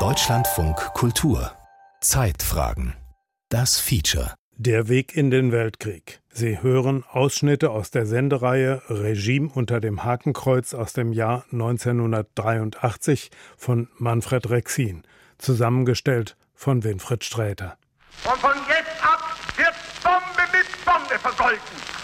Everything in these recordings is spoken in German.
Deutschlandfunk Kultur Zeitfragen Das Feature Der Weg in den Weltkrieg. Sie hören Ausschnitte aus der Sendereihe Regime unter dem Hakenkreuz aus dem Jahr 1983 von Manfred Rexin, zusammengestellt von Winfried Sträter. Und von jetzt ab wird Bombe mit Bombe vergolten.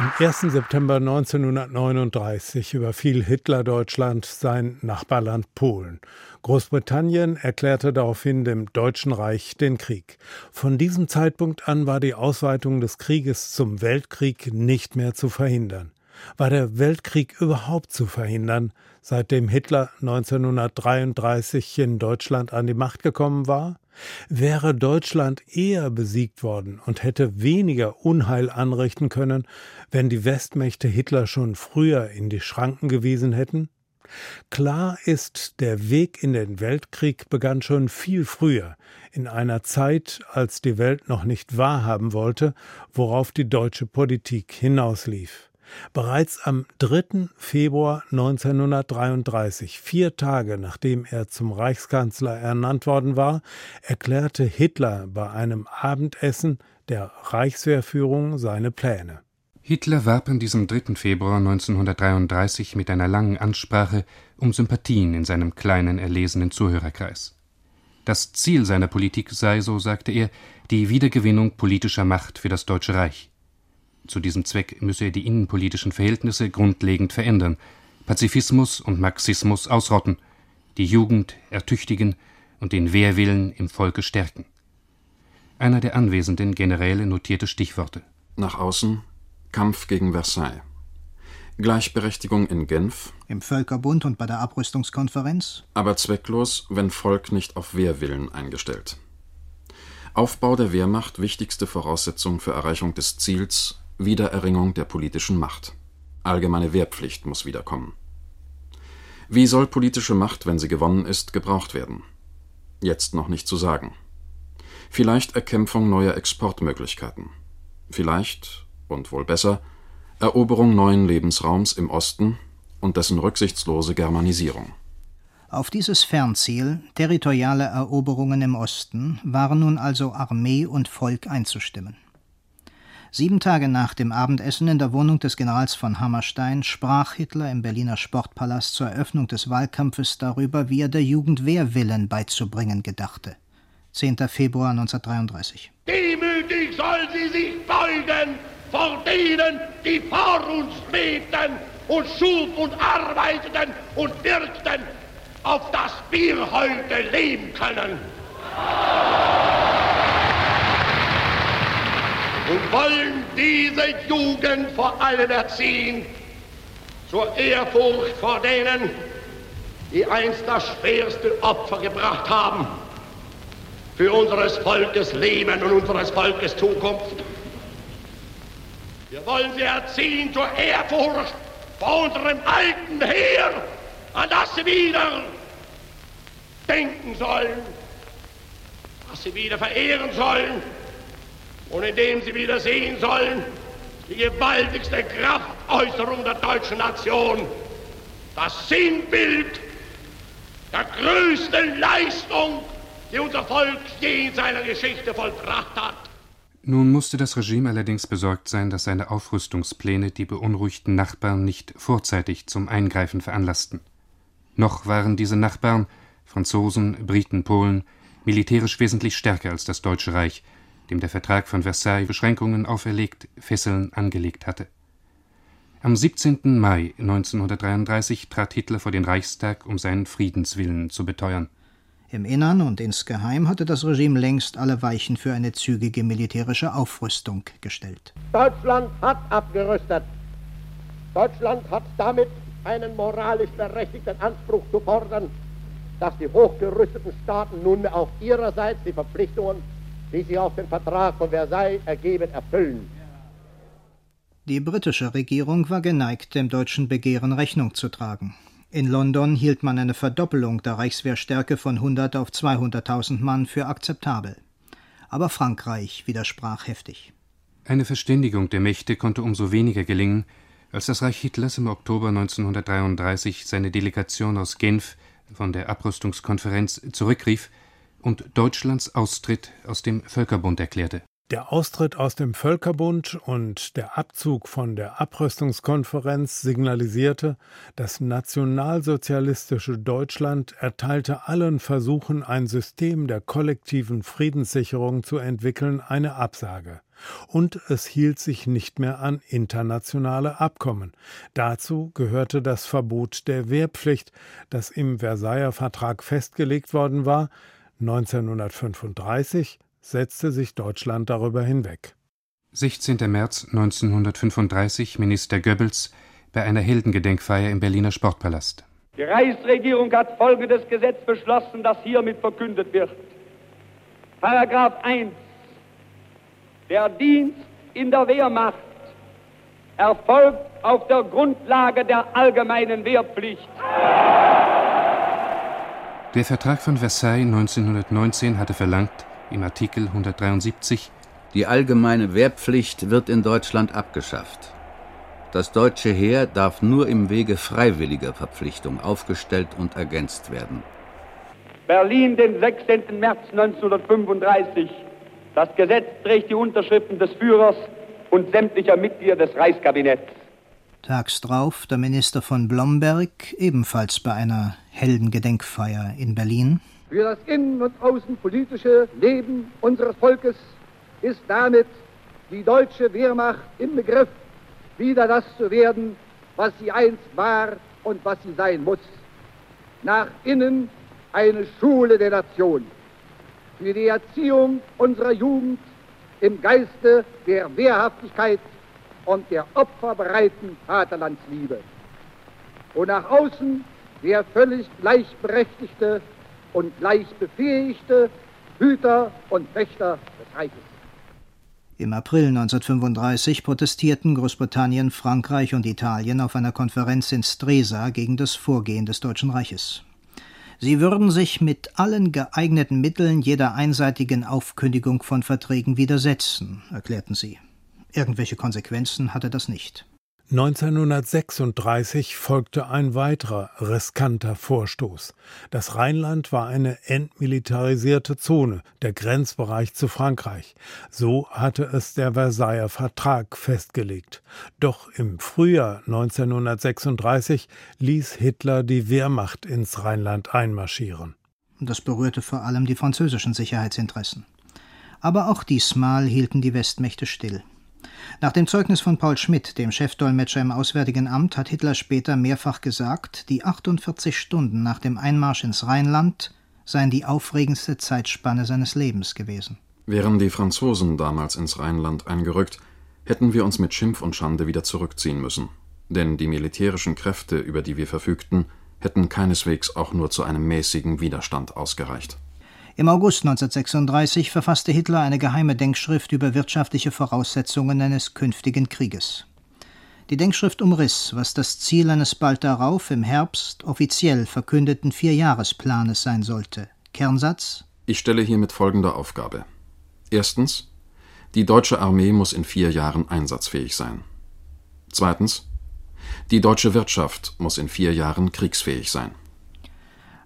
Am 1. September 1939 überfiel Hitler Deutschland, sein Nachbarland Polen. Großbritannien erklärte daraufhin dem Deutschen Reich den Krieg. Von diesem Zeitpunkt an war die Ausweitung des Krieges zum Weltkrieg nicht mehr zu verhindern. War der Weltkrieg überhaupt zu verhindern, seitdem Hitler 1933 in Deutschland an die Macht gekommen war? Wäre Deutschland eher besiegt worden und hätte weniger Unheil anrichten können, wenn die Westmächte Hitler schon früher in die Schranken gewiesen hätten? Klar ist, der Weg in den Weltkrieg begann schon viel früher, in einer Zeit, als die Welt noch nicht wahrhaben wollte, worauf die deutsche Politik hinauslief. Bereits am 3. Februar 1933, vier Tage nachdem er zum Reichskanzler ernannt worden war, erklärte Hitler bei einem Abendessen der Reichswehrführung seine Pläne. Hitler warb an diesem 3. Februar 1933 mit einer langen Ansprache um Sympathien in seinem kleinen, erlesenen Zuhörerkreis. Das Ziel seiner Politik sei, so sagte er, die Wiedergewinnung politischer Macht für das Deutsche Reich. Zu diesem Zweck müsse er die innenpolitischen Verhältnisse grundlegend verändern, Pazifismus und Marxismus ausrotten, die Jugend ertüchtigen und den Wehrwillen im Volke stärken. Einer der anwesenden Generäle notierte Stichworte. Nach außen Kampf gegen Versailles. Gleichberechtigung in Genf. Im Völkerbund und bei der Abrüstungskonferenz. Aber zwecklos, wenn Volk nicht auf Wehrwillen eingestellt. Aufbau der Wehrmacht wichtigste Voraussetzung für Erreichung des Ziels Wiedererringung der politischen Macht. Allgemeine Wehrpflicht muss wiederkommen. Wie soll politische Macht, wenn sie gewonnen ist, gebraucht werden? Jetzt noch nicht zu sagen. Vielleicht Erkämpfung neuer Exportmöglichkeiten. Vielleicht, und wohl besser, Eroberung neuen Lebensraums im Osten und dessen rücksichtslose Germanisierung. Auf dieses Fernziel, territoriale Eroberungen im Osten, waren nun also Armee und Volk einzustimmen. Sieben Tage nach dem Abendessen in der Wohnung des Generals von Hammerstein sprach Hitler im Berliner Sportpalast zur Eröffnung des Wahlkampfes darüber, wie er der Jugend Wehrwillen beizubringen gedachte. 10. Februar 1933. Demütig soll sie sich beugen vor denen, die vor uns lebten und schuf und arbeiteten und wirkten, auf das wir heute leben können. Und wollen diese Jugend vor allem erziehen zur Ehrfurcht vor denen, die einst das schwerste Opfer gebracht haben für unseres Volkes Leben und unseres Volkes Zukunft. Wir wollen sie erziehen zur Ehrfurcht vor unserem alten Heer, an das sie wieder denken sollen, das sie wieder verehren sollen und indem sie wieder sehen sollen, die gewaltigste Kraftäußerung der deutschen Nation, das Sinnbild der größten Leistung, die unser Volk je in seiner Geschichte vollbracht hat. Nun musste das Regime allerdings besorgt sein, dass seine Aufrüstungspläne die beunruhigten Nachbarn nicht vorzeitig zum Eingreifen veranlassten. Noch waren diese Nachbarn Franzosen, Briten, Polen militärisch wesentlich stärker als das Deutsche Reich dem der Vertrag von Versailles Beschränkungen auferlegt, Fesseln angelegt hatte. Am 17. Mai 1933 trat Hitler vor den Reichstag, um seinen Friedenswillen zu beteuern. Im Innern und insgeheim hatte das Regime längst alle Weichen für eine zügige militärische Aufrüstung gestellt. Deutschland hat abgerüstet. Deutschland hat damit einen moralisch berechtigten Anspruch zu fordern, dass die hochgerüsteten Staaten nunmehr auf ihrerseits die Verpflichtungen die sich auf den Vertrag von Versailles ergeben, erfüllen. Die britische Regierung war geneigt, dem deutschen Begehren Rechnung zu tragen. In London hielt man eine Verdoppelung der Reichswehrstärke von 100 auf 200.000 Mann für akzeptabel. Aber Frankreich widersprach heftig. Eine Verständigung der Mächte konnte umso weniger gelingen, Als das Reich Hitlers im Oktober 1933 seine Delegation aus Genf von der Abrüstungskonferenz zurückrief und Deutschlands Austritt aus dem Völkerbund erklärte. Der Austritt aus dem Völkerbund und der Abzug von der Abrüstungskonferenz signalisierte, das nationalsozialistische Deutschland erteilte allen Versuchen, ein System der kollektiven Friedenssicherung zu entwickeln, eine Absage. Und es hielt sich nicht mehr an internationale Abkommen. Dazu gehörte das Verbot der Wehrpflicht, das im Versailler Vertrag festgelegt worden war, 1935 setzte sich Deutschland darüber hinweg. 16. März 1935 Minister Goebbels bei einer Heldengedenkfeier im Berliner Sportpalast. Die Reichsregierung hat folgendes Gesetz beschlossen, das hiermit verkündet wird. Paragraph 1. Der Dienst in der Wehrmacht erfolgt auf der Grundlage der allgemeinen Wehrpflicht. Der Vertrag von Versailles 1919 hatte verlangt, im Artikel 173 Die allgemeine Wehrpflicht wird in Deutschland abgeschafft. Das deutsche Heer darf nur im Wege freiwilliger Verpflichtung aufgestellt und ergänzt werden. Berlin, den 16. März 1935. Das Gesetz trägt die Unterschriften des Führers und sämtlicher Mitglieder des Reichskabinetts. Tags drauf der Minister von Blomberg, ebenfalls bei einer Heldengedenkfeier in Berlin. Für das innen- und außenpolitische Leben unseres Volkes ist damit die deutsche Wehrmacht im Begriff, wieder das zu werden, was sie einst war und was sie sein muss. Nach innen eine Schule der Nation. Für die Erziehung unserer Jugend im Geiste der Wehrhaftigkeit und der opferbereiten Vaterlandsliebe. Und nach außen der völlig gleichberechtigte und gleich befähigte Hüter und Wächter des Reiches. Im April 1935 protestierten Großbritannien, Frankreich und Italien auf einer Konferenz in Stresa gegen das Vorgehen des Deutschen Reiches. Sie würden sich mit allen geeigneten Mitteln jeder einseitigen Aufkündigung von Verträgen widersetzen, erklärten sie. Irgendwelche Konsequenzen hatte das nicht. 1936 folgte ein weiterer riskanter Vorstoß. Das Rheinland war eine entmilitarisierte Zone, der Grenzbereich zu Frankreich. So hatte es der Versailler Vertrag festgelegt. Doch im Frühjahr 1936 ließ Hitler die Wehrmacht ins Rheinland einmarschieren. Das berührte vor allem die französischen Sicherheitsinteressen. Aber auch diesmal hielten die Westmächte still. Nach dem Zeugnis von Paul Schmidt, dem Chefdolmetscher im Auswärtigen Amt, hat Hitler später mehrfach gesagt, die 48 Stunden nach dem Einmarsch ins Rheinland seien die aufregendste Zeitspanne seines Lebens gewesen. Wären die Franzosen damals ins Rheinland eingerückt, hätten wir uns mit Schimpf und Schande wieder zurückziehen müssen. Denn die militärischen Kräfte, über die wir verfügten, hätten keineswegs auch nur zu einem mäßigen Widerstand ausgereicht. Im August 1936 verfasste Hitler eine geheime Denkschrift über wirtschaftliche Voraussetzungen eines künftigen Krieges. Die Denkschrift umriss, was das Ziel eines bald darauf im Herbst offiziell verkündeten Vierjahresplanes sein sollte. Kernsatz Ich stelle hiermit folgende Aufgabe. Erstens. Die deutsche Armee muss in vier Jahren einsatzfähig sein. Zweitens. Die deutsche Wirtschaft muss in vier Jahren kriegsfähig sein.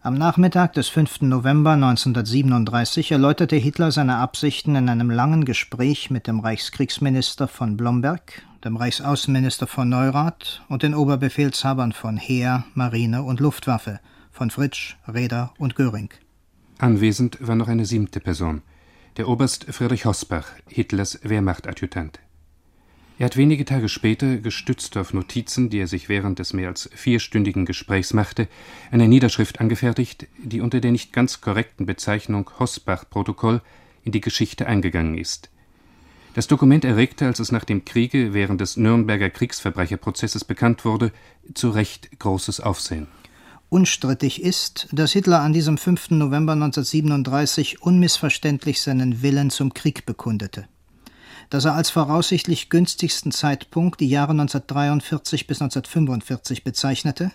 Am Nachmittag des 5. November 1937 erläuterte Hitler seine Absichten in einem langen Gespräch mit dem Reichskriegsminister von Blomberg, dem Reichsaußenminister von Neurath und den Oberbefehlshabern von Heer, Marine und Luftwaffe, von Fritsch, Raeder und Göring. Anwesend war noch eine siebte Person, der Oberst Friedrich Hossbach, Hitlers Wehrmachtadjutant. Er hat wenige Tage später, gestützt auf Notizen, die er sich während des mehr als vierstündigen Gesprächs machte, eine Niederschrift angefertigt, die unter der nicht ganz korrekten Bezeichnung Hossbach-Protokoll in die Geschichte eingegangen ist. Das Dokument erregte, als es nach dem Kriege während des Nürnberger Kriegsverbrecherprozesses bekannt wurde, zu Recht großes Aufsehen. Unstrittig ist, dass Hitler an diesem 5. November 1937 unmissverständlich seinen Willen zum Krieg bekundete dass er als voraussichtlich günstigsten Zeitpunkt die Jahre 1943 bis 1945 bezeichnete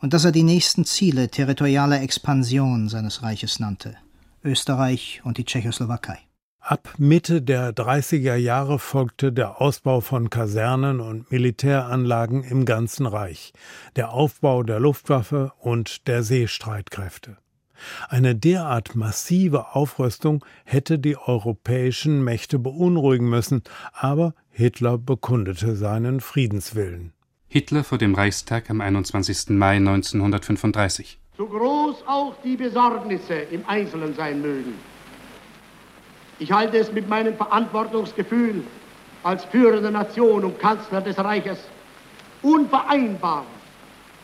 und dass er die nächsten Ziele territorialer Expansion seines Reiches nannte Österreich und die Tschechoslowakei. Ab Mitte der 30er Jahre folgte der Ausbau von Kasernen und Militäranlagen im ganzen Reich, der Aufbau der Luftwaffe und der Seestreitkräfte. Eine derart massive Aufrüstung hätte die europäischen Mächte beunruhigen müssen, aber Hitler bekundete seinen Friedenswillen. Hitler vor dem Reichstag am 21. Mai 1935. So groß auch die Besorgnisse im Einzelnen sein mögen. Ich halte es mit meinem Verantwortungsgefühl als führende Nation und Kanzler des Reiches unvereinbar,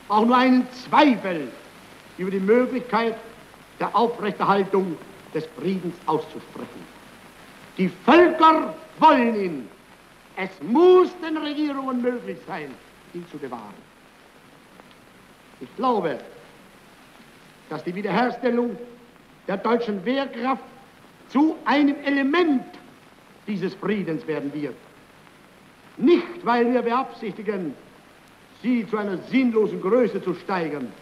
auch nur einen Zweifel über die Möglichkeit der Aufrechterhaltung des Friedens auszusprechen. Die Völker wollen ihn. Es muss den Regierungen möglich sein, ihn zu bewahren. Ich glaube, dass die Wiederherstellung der deutschen Wehrkraft zu einem Element dieses Friedens werden wird. Nicht, weil wir beabsichtigen, sie zu einer sinnlosen Größe zu steigern,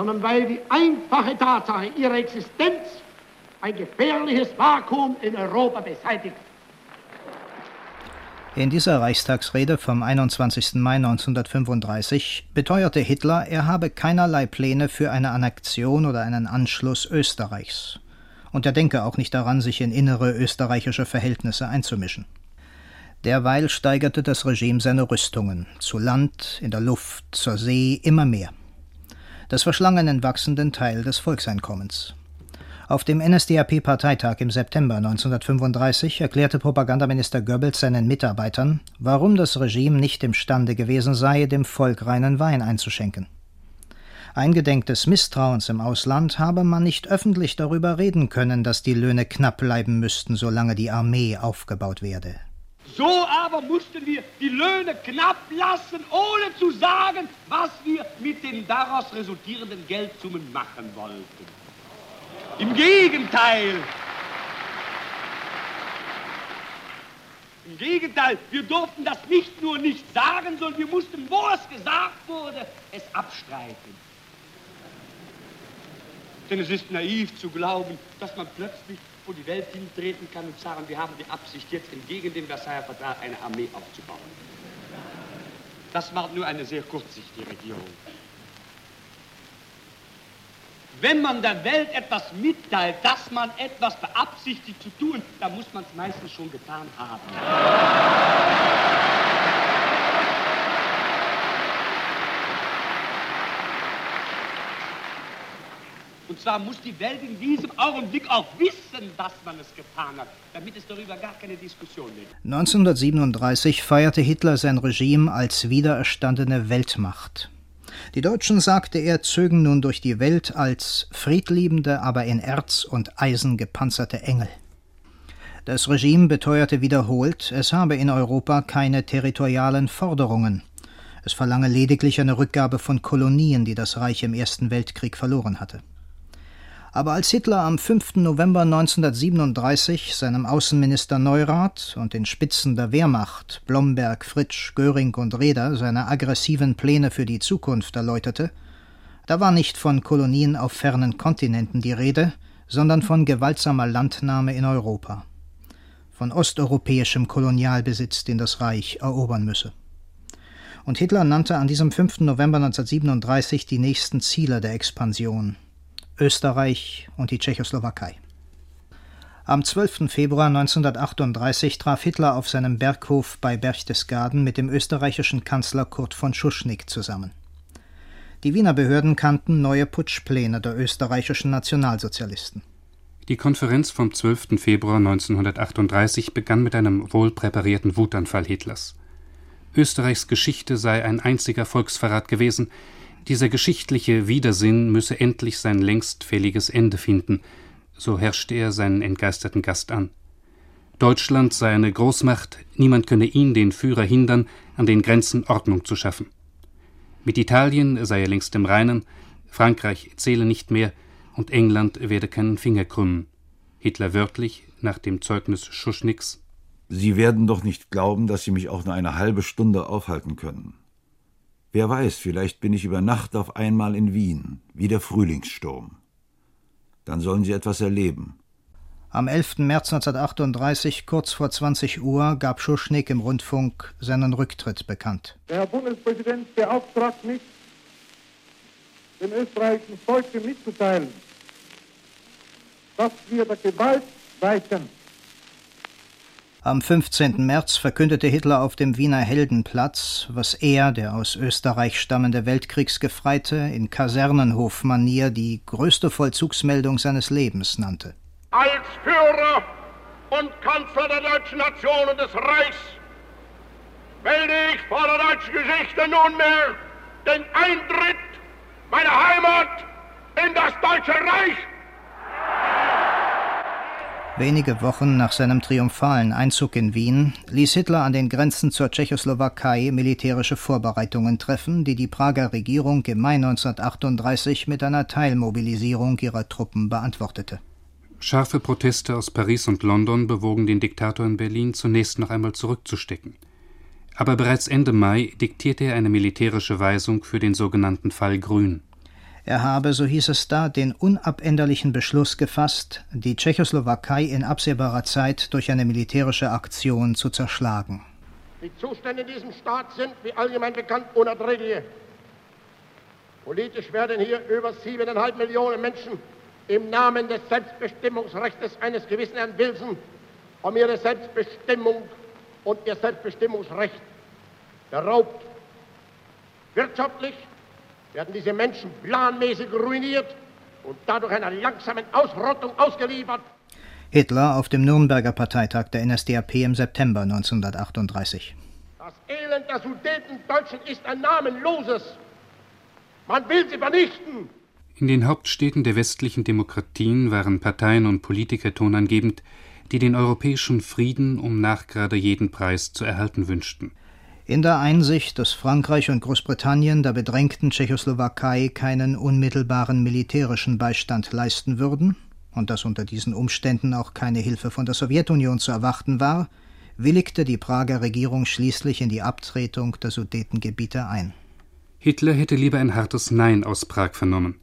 sondern weil die einfache Tatsache ihrer Existenz ein gefährliches Vakuum in Europa beseitigt. In dieser Reichstagsrede vom 21. Mai 1935 beteuerte Hitler, er habe keinerlei Pläne für eine Annexion oder einen Anschluss Österreichs und er denke auch nicht daran, sich in innere österreichische Verhältnisse einzumischen. Derweil steigerte das Regime seine Rüstungen, zu Land, in der Luft, zur See immer mehr. Das verschlang einen wachsenden Teil des Volkseinkommens. Auf dem NSDAP-Parteitag im September 1935 erklärte Propagandaminister Goebbels seinen Mitarbeitern, warum das Regime nicht imstande gewesen sei, dem Volk reinen Wein einzuschenken. Eingedenk des Misstrauens im Ausland habe man nicht öffentlich darüber reden können, dass die Löhne knapp bleiben müssten, solange die Armee aufgebaut werde. So aber mussten wir die Löhne knapp lassen, ohne zu sagen, was wir mit den daraus resultierenden Geldsummen machen wollten. Im Gegenteil. Im Gegenteil, wir durften das nicht nur nicht sagen, sondern wir mussten, wo es gesagt wurde, es abstreiten. Denn es ist naiv zu glauben, dass man plötzlich vor die Welt hintreten kann und sagen, wir haben die Absicht, jetzt entgegen dem Versailler Vertrag eine Armee aufzubauen. Das war nur eine sehr kurzsichtige Regierung. Wenn man der Welt etwas mitteilt, dass man etwas beabsichtigt zu tun, dann muss man es meistens schon getan haben. Und zwar muss die Welt in diesem Augenblick auch wissen, dass man es getan hat, damit es darüber gar keine Diskussion gibt. 1937 feierte Hitler sein Regime als wiedererstandene Weltmacht. Die Deutschen, sagte er, zögen nun durch die Welt als friedliebende, aber in Erz und Eisen gepanzerte Engel. Das Regime beteuerte wiederholt, es habe in Europa keine territorialen Forderungen. Es verlange lediglich eine Rückgabe von Kolonien, die das Reich im Ersten Weltkrieg verloren hatte. Aber als Hitler am 5. November 1937 seinem Außenminister Neurath und den Spitzen der Wehrmacht Blomberg, Fritsch, Göring und Reder seine aggressiven Pläne für die Zukunft erläuterte, da war nicht von Kolonien auf fernen Kontinenten die Rede, sondern von gewaltsamer Landnahme in Europa, von osteuropäischem Kolonialbesitz, den das Reich erobern müsse. Und Hitler nannte an diesem 5. November 1937 die nächsten Ziele der Expansion – Österreich und die Tschechoslowakei. Am 12. Februar 1938 traf Hitler auf seinem Berghof bei Berchtesgaden mit dem österreichischen Kanzler Kurt von Schuschnigg zusammen. Die Wiener Behörden kannten neue Putschpläne der österreichischen Nationalsozialisten. Die Konferenz vom 12. Februar 1938 begann mit einem wohlpräparierten Wutanfall Hitlers. Österreichs Geschichte sei ein einziger Volksverrat gewesen, dieser geschichtliche Widersinn müsse endlich sein längst fälliges Ende finden, so herrschte er seinen entgeisterten Gast an. Deutschland sei eine Großmacht, niemand könne ihn, den Führer, hindern, an den Grenzen Ordnung zu schaffen. Mit Italien sei er längst im Reinen, Frankreich zähle nicht mehr und England werde keinen Finger krümmen. Hitler wörtlich nach dem Zeugnis Schuschniggs Sie werden doch nicht glauben, dass Sie mich auch nur eine halbe Stunde aufhalten können. Wer weiß, vielleicht bin ich über Nacht auf einmal in Wien, wie der Frühlingssturm. Dann sollen Sie etwas erleben. Am 11. März 1938, kurz vor 20 Uhr, gab Schuschnigg im Rundfunk seinen Rücktritt bekannt. Der Herr Bundespräsident beauftragt mich, dem österreichischen Volke mitzuteilen, dass wir der Gewalt weichen. Am 15. März verkündete Hitler auf dem Wiener Heldenplatz, was er, der aus Österreich stammende Weltkriegsgefreite, in Kasernenhofmanier die größte Vollzugsmeldung seines Lebens nannte. Als Führer und Kanzler der deutschen Nation und des Reichs melde ich vor der deutschen Geschichte nunmehr den Eintritt meiner Heimat in das Deutsche Reich. Wenige Wochen nach seinem triumphalen Einzug in Wien ließ Hitler an den Grenzen zur Tschechoslowakei militärische Vorbereitungen treffen, die die Prager Regierung im Mai 1938 mit einer Teilmobilisierung ihrer Truppen beantwortete. Scharfe Proteste aus Paris und London bewogen den Diktator in Berlin zunächst noch einmal zurückzustecken. Aber bereits Ende Mai diktierte er eine militärische Weisung für den sogenannten Fall Grün. Er habe, so hieß es da, den unabänderlichen Beschluss gefasst, die Tschechoslowakei in absehbarer Zeit durch eine militärische Aktion zu zerschlagen. Die Zustände in diesem Staat sind, wie allgemein bekannt, unerträglich. Politisch werden hier über siebeneinhalb Millionen Menschen im Namen des Selbstbestimmungsrechts eines gewissen Herrn Wilson um ihre Selbstbestimmung und ihr Selbstbestimmungsrecht beraubt. Wirtschaftlich werden diese Menschen planmäßig ruiniert und dadurch einer langsamen Ausrottung ausgeliefert. Hitler auf dem Nürnberger Parteitag der NSDAP im September 1938. Das Elend der Sudetendeutschen ist ein namenloses. Man will sie vernichten. In den Hauptstädten der westlichen Demokratien waren Parteien und Politiker tonangebend, die den europäischen Frieden um nachgerade jeden Preis zu erhalten wünschten. In der Einsicht, dass Frankreich und Großbritannien der bedrängten Tschechoslowakei keinen unmittelbaren militärischen Beistand leisten würden und dass unter diesen Umständen auch keine Hilfe von der Sowjetunion zu erwarten war, willigte die Prager Regierung schließlich in die Abtretung der Sudetengebiete ein. Hitler hätte lieber ein hartes Nein aus Prag vernommen.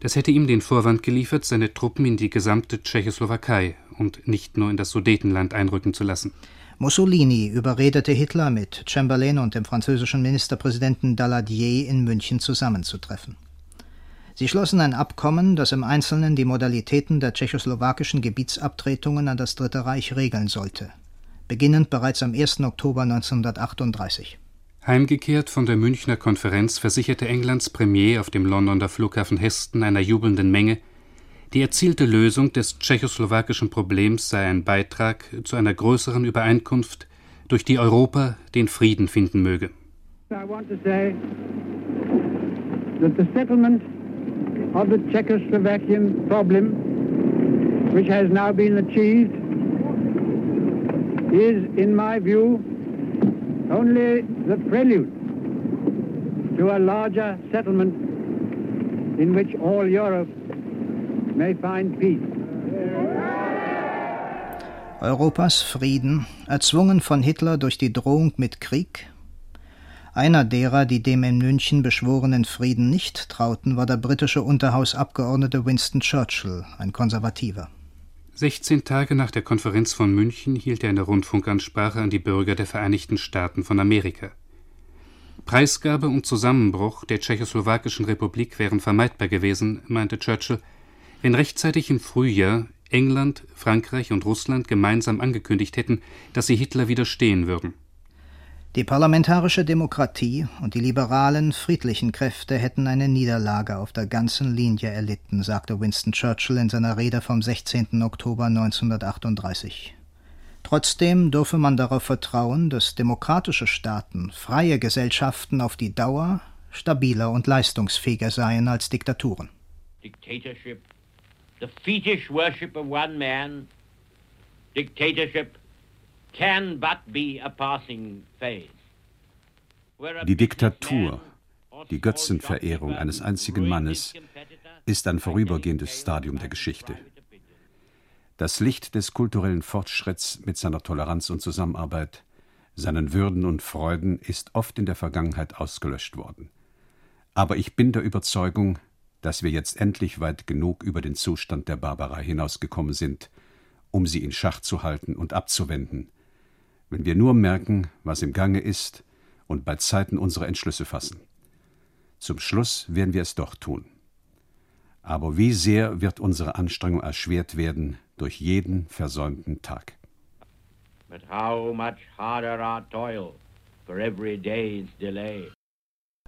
Das hätte ihm den Vorwand geliefert, seine Truppen in die gesamte Tschechoslowakei und nicht nur in das Sudetenland einrücken zu lassen. Mussolini überredete Hitler mit Chamberlain und dem französischen Ministerpräsidenten Daladier in München zusammenzutreffen. Sie schlossen ein Abkommen, das im Einzelnen die Modalitäten der tschechoslowakischen Gebietsabtretungen an das Dritte Reich regeln sollte, beginnend bereits am 1. Oktober 1938. Heimgekehrt von der Münchner Konferenz versicherte Englands Premier auf dem Londoner Flughafen Heston einer jubelnden Menge, die erzielte Lösung des tschechoslowakischen Problems sei ein Beitrag zu einer größeren Übereinkunft, durch die Europa den Frieden finden möge. I want to say that the settlement of the Czechoslovakian problem, which has now been achieved, is, in my view, only the prelude to a larger settlement in which all Europe may find peace. Europas Frieden, erzwungen von Hitler durch die Drohung mit Krieg? Einer derer, die dem in München beschworenen Frieden nicht trauten, war der britische Unterhausabgeordnete Winston Churchill, ein Konservativer. 16 Tage nach der Konferenz von München hielt er eine Rundfunkansprache an die Bürger der Vereinigten Staaten von Amerika. Preisgabe und Zusammenbruch der Tschechoslowakischen Republik wären vermeidbar gewesen, meinte Churchill, wenn rechtzeitig im Frühjahr England, Frankreich und Russland gemeinsam angekündigt hätten, dass sie Hitler widerstehen würden. Die parlamentarische Demokratie und die liberalen, friedlichen Kräfte hätten eine Niederlage auf der ganzen Linie erlitten, sagte Winston Churchill in seiner Rede vom 16. Oktober 1938. Trotzdem dürfe man darauf vertrauen, dass demokratische Staaten, freie Gesellschaften auf die Dauer stabiler und leistungsfähiger seien als Diktaturen. Dictatorship, the fetish worship of one man, dictatorship can but be a passing phase. Die Diktatur, die Götzenverehrung eines einzigen Mannes, ist ein vorübergehendes Stadium der Geschichte. Das Licht des kulturellen Fortschritts mit seiner Toleranz und Zusammenarbeit, seinen Würden und Freuden ist oft in der Vergangenheit ausgelöscht worden. Aber ich bin der Überzeugung, dass wir jetzt endlich weit genug über den Zustand der Barbarei hinausgekommen sind, um sie in Schach zu halten und abzuwenden, wenn wir nur merken, was im Gange ist und bei Zeiten unsere Entschlüsse fassen. Zum Schluss werden wir es doch tun. Aber wie sehr wird unsere Anstrengung erschwert werden durch jeden versäumten Tag. But how much harder our toil for every day's delay.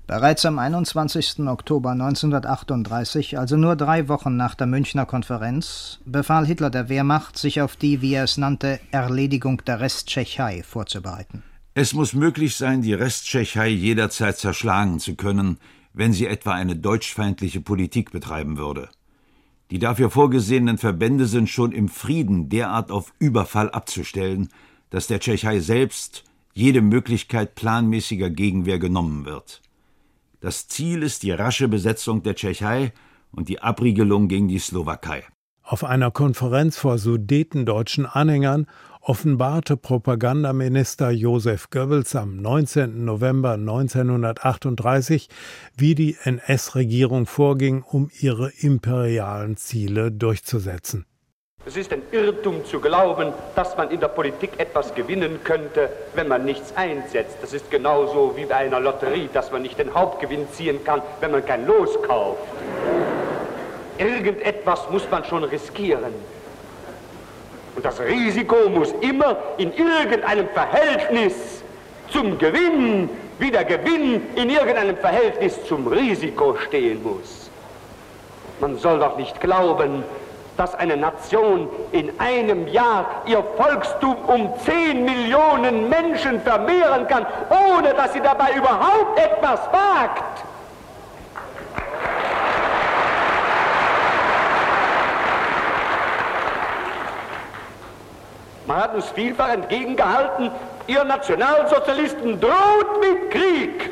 Bereits am 21. Oktober 1938, also nur drei Wochen nach der Münchner Konferenz, befahl Hitler der Wehrmacht, sich auf die, wie er es nannte, Erledigung der Resttschechei vorzubereiten. Es muss möglich sein, die Resttschechei jederzeit zerschlagen zu können, wenn sie etwa eine deutschfeindliche Politik betreiben würde. Die dafür vorgesehenen Verbände sind schon im Frieden derart auf Überfall abzustellen, dass der Tschechei selbst jede Möglichkeit planmäßiger Gegenwehr genommen wird. Das Ziel ist die rasche Besetzung der Tschechei und die Abriegelung gegen die Slowakei. Auf einer Konferenz vor sudetendeutschen Anhängern offenbarte Propagandaminister Josef Goebbels am 19. November 1938, wie die NS-Regierung vorging, um ihre imperialen Ziele durchzusetzen. Es ist ein Irrtum zu glauben, dass man in der Politik etwas gewinnen könnte, wenn man nichts einsetzt. Das ist genauso wie bei einer Lotterie, dass man nicht den Hauptgewinn ziehen kann, wenn man kein Los kauft. Irgendetwas muss man schon riskieren. Und das Risiko muss immer in irgendeinem Verhältnis zum Gewinn, wie der Gewinn in irgendeinem Verhältnis zum Risiko stehen muss. Man soll doch nicht glauben, dass eine Nation in einem Jahr ihr Volkstum um 10 Millionen Menschen vermehren kann, ohne dass sie dabei überhaupt etwas wagt. Man hat uns vielfach entgegengehalten, ihr Nationalsozialisten droht mit Krieg.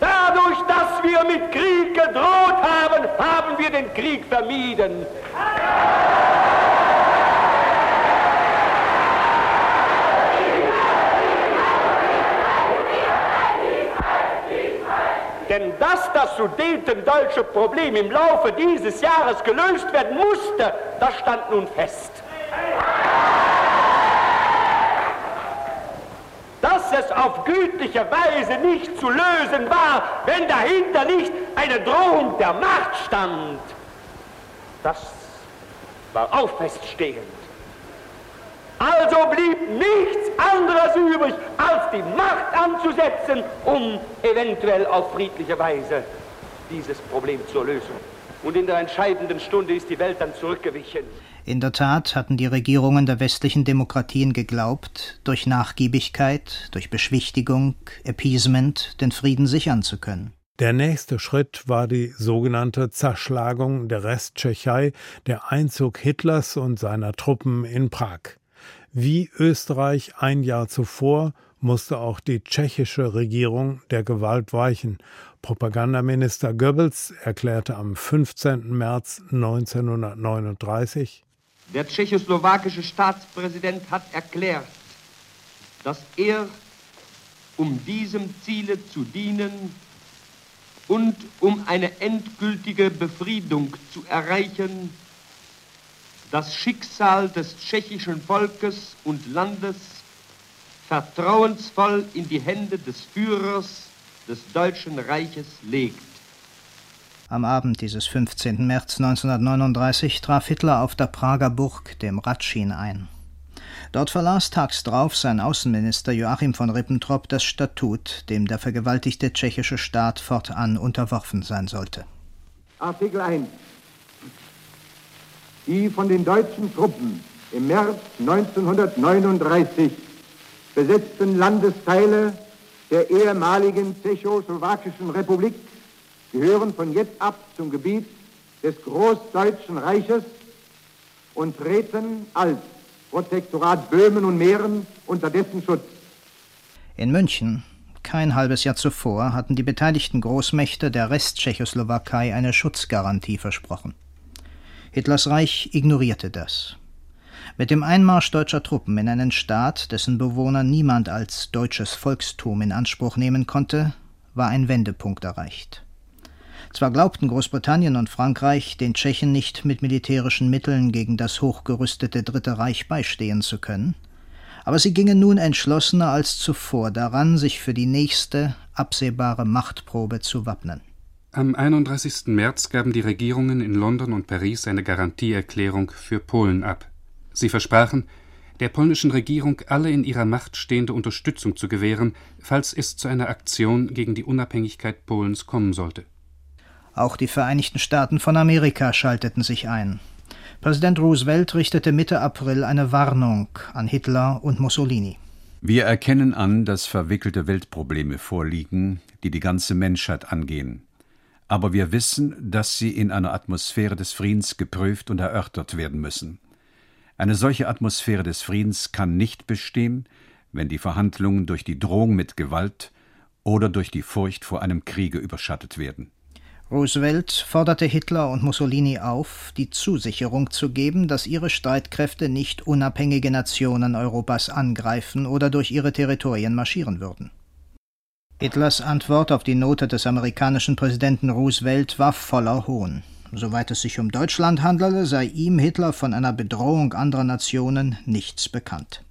Dadurch, dass wir mit Krieg gedroht haben, haben wir den Krieg vermieden. Denn dass das sudetendeutsche Problem im Laufe dieses Jahres gelöst werden musste, das stand nun fest. Dass es auf gütliche Weise nicht zu lösen war, wenn dahinter nicht eine Drohung der Macht stand, das war auch feststehend. Also blieb nichts anderes übrig, als die Macht anzusetzen, um eventuell auf friedliche Weise dieses Problem zu lösen. Und in der entscheidenden Stunde ist die Welt dann zurückgewichen. In der Tat hatten die Regierungen der westlichen Demokratien geglaubt, durch Nachgiebigkeit, durch Beschwichtigung, Appeasement den Frieden sichern zu können. Der nächste Schritt war die sogenannte Zerschlagung der Resttschechei, der Einzug Hitlers und seiner Truppen in Prag. Wie Österreich ein Jahr zuvor musste auch die tschechische Regierung der Gewalt weichen. Propagandaminister Goebbels erklärte am 15. März 1939 Der tschechoslowakische Staatspräsident hat erklärt, dass er, um diesem Ziele zu dienen und um eine endgültige Befriedung zu erreichen, das Schicksal des tschechischen Volkes und Landes vertrauensvoll in die Hände des Führers des Deutschen Reiches legt. Am Abend dieses 15. März 1939 traf Hitler auf der Prager Burg, dem Ratschin, ein. Dort verlas tags drauf sein Außenminister Joachim von Ribbentrop das Statut, dem der vergewaltigte tschechische Staat fortan unterworfen sein sollte. Artikel 1 die von den deutschen Truppen im März 1939 besetzten Landesteile der ehemaligen Tschechoslowakischen Republik gehören von jetzt ab zum Gebiet des Großdeutschen Reiches und treten als Protektorat Böhmen und Mähren unter dessen Schutz. In München, kein halbes Jahr zuvor, hatten die beteiligten Großmächte der Resttschechoslowakei eine Schutzgarantie versprochen. Hitlers Reich ignorierte das. Mit dem Einmarsch deutscher Truppen in einen Staat, dessen Bewohner niemand als deutsches Volkstum in Anspruch nehmen konnte, war ein Wendepunkt erreicht. Zwar glaubten Großbritannien und Frankreich, den Tschechen nicht mit militärischen Mitteln gegen das hochgerüstete Dritte Reich beistehen zu können, aber sie gingen nun entschlossener als zuvor daran, sich für die nächste absehbare Machtprobe zu wappnen. Am 31. März gaben die Regierungen in London und Paris eine Garantieerklärung für Polen ab. Sie versprachen, der polnischen Regierung alle in ihrer Macht stehende Unterstützung zu gewähren, falls es zu einer Aktion gegen die Unabhängigkeit Polens kommen sollte. Auch die Vereinigten Staaten von Amerika schalteten sich ein. Präsident Roosevelt richtete Mitte April eine Warnung an Hitler und Mussolini. Wir erkennen an, dass verwickelte Weltprobleme vorliegen, die die ganze Menschheit angehen. Aber wir wissen, dass sie in einer Atmosphäre des Friedens geprüft und erörtert werden müssen. Eine solche Atmosphäre des Friedens kann nicht bestehen, wenn die Verhandlungen durch die Drohung mit Gewalt oder durch die Furcht vor einem Kriege überschattet werden. Roosevelt forderte Hitler und Mussolini auf, die Zusicherung zu geben, dass ihre Streitkräfte nicht unabhängige Nationen Europas angreifen oder durch ihre Territorien marschieren würden. Hitlers Antwort auf die Note des amerikanischen Präsidenten Roosevelt war voller Hohn. Soweit es sich um Deutschland handelte, sei ihm Hitler von einer Bedrohung anderer Nationen nichts bekannt.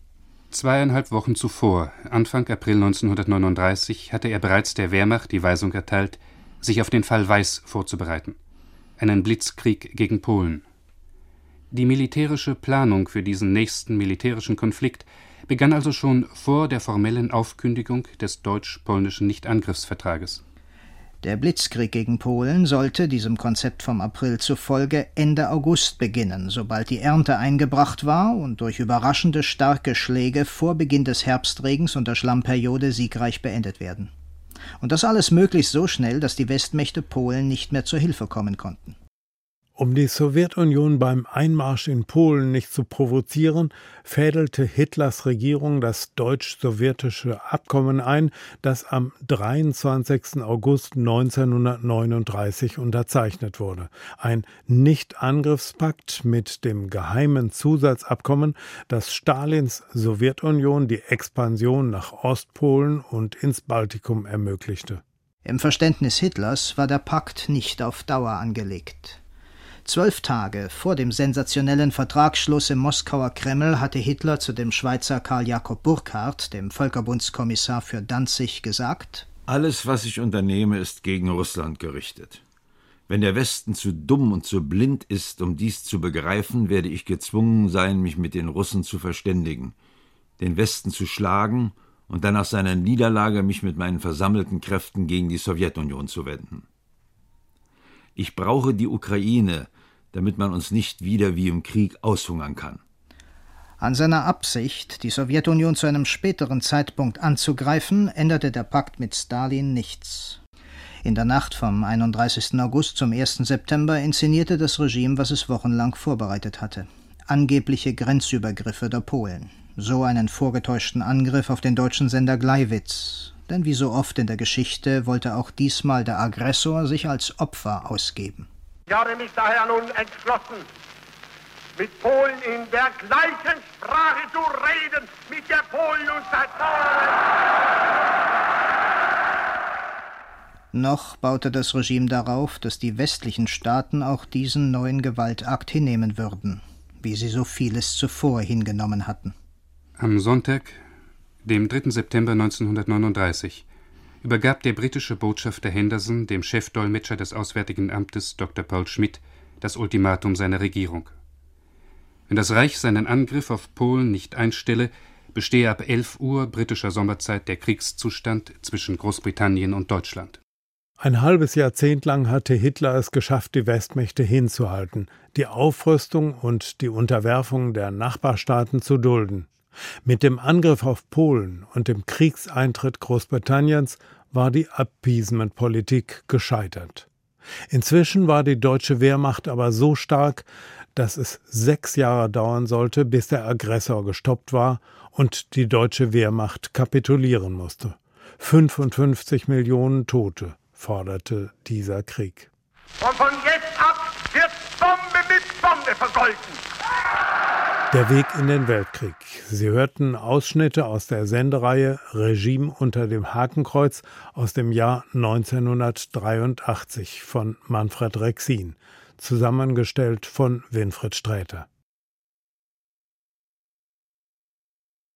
Zweieinhalb Wochen zuvor, Anfang April 1939, hatte er bereits der Wehrmacht die Weisung erteilt, sich auf den Fall Weiß vorzubereiten, einen Blitzkrieg gegen Polen. Die militärische Planung für diesen nächsten militärischen Konflikt begann also schon vor der formellen Aufkündigung des deutsch-polnischen Nichtangriffsvertrages. Der Blitzkrieg gegen Polen sollte, diesem Konzept vom April zufolge, Ende August beginnen, sobald die Ernte eingebracht war und durch überraschende starke Schläge vor Beginn des Herbstregens und der Schlammperiode siegreich beendet werden. Und das alles möglichst so schnell, dass die Westmächte Polen nicht mehr zur Hilfe kommen konnten. Um die Sowjetunion beim Einmarsch in Polen nicht zu provozieren, fädelte Hitlers Regierung das deutsch-sowjetische Abkommen ein, das am 23. August 1939 unterzeichnet wurde. Ein Nichtangriffspakt mit dem geheimen Zusatzabkommen, das Stalins Sowjetunion die Expansion nach Ostpolen und ins Baltikum ermöglichte. Im Verständnis Hitlers war der Pakt nicht auf Dauer angelegt. Zwölf Tage vor dem sensationellen Vertragsschluss im Moskauer Kreml hatte Hitler zu dem Schweizer Karl Jakob Burckhardt, dem Völkerbundskommissar für Danzig, gesagt: Alles, was ich unternehme, ist gegen Russland gerichtet. Wenn der Westen zu dumm und zu blind ist, um dies zu begreifen, werde ich gezwungen sein, mich mit den Russen zu verständigen, den Westen zu schlagen und dann nach seiner Niederlage mich mit meinen versammelten Kräften gegen die Sowjetunion zu wenden. Ich brauche die Ukraine, damit man uns nicht wieder wie im Krieg aushungern kann. An seiner Absicht, die Sowjetunion zu einem späteren Zeitpunkt anzugreifen, änderte der Pakt mit Stalin nichts. In der Nacht vom 31. August zum 1. September inszenierte das Regime, was es wochenlang vorbereitet hatte. Angebliche Grenzübergriffe der Polen. So einen vorgetäuschten Angriff auf den deutschen Sender Gleiwitz. Denn wie so oft in der Geschichte wollte auch diesmal der Aggressor sich als Opfer ausgeben. Ich habe mich daher nun entschlossen, mit Polen in der gleichen Sprache zu reden, mit der Polen uns seit Noch baute das Regime darauf, dass die westlichen Staaten auch diesen neuen Gewaltakt hinnehmen würden, wie sie so vieles zuvor hingenommen hatten. Am Sonntag, dem 3. September 1939, übergab der britische Botschafter Henderson dem Chefdolmetscher des Auswärtigen Amtes Dr. Paul Schmidt das Ultimatum seiner Regierung. Wenn das Reich seinen Angriff auf Polen nicht einstelle, bestehe ab 11 Uhr britischer Sommerzeit der Kriegszustand zwischen Großbritannien und Deutschland. Ein halbes Jahrzehnt lang hatte Hitler es geschafft, die Westmächte hinzuhalten, die Aufrüstung und die Unterwerfung der Nachbarstaaten zu dulden. Mit dem Angriff auf Polen und dem Kriegseintritt Großbritanniens war die Appeasement-Politik gescheitert. Inzwischen war die deutsche Wehrmacht aber so stark, dass es sechs Jahre dauern sollte, bis der Aggressor gestoppt war und die deutsche Wehrmacht kapitulieren musste. 55 Millionen Tote forderte dieser Krieg. Und von jetzt ab wird Bombe mit Bombe vergolten. Der Weg in den Weltkrieg. Sie hörten Ausschnitte aus der Sendereihe Regime unter dem Hakenkreuz aus dem Jahr 1983 von Manfred Rexin, zusammengestellt von Winfried Sträter.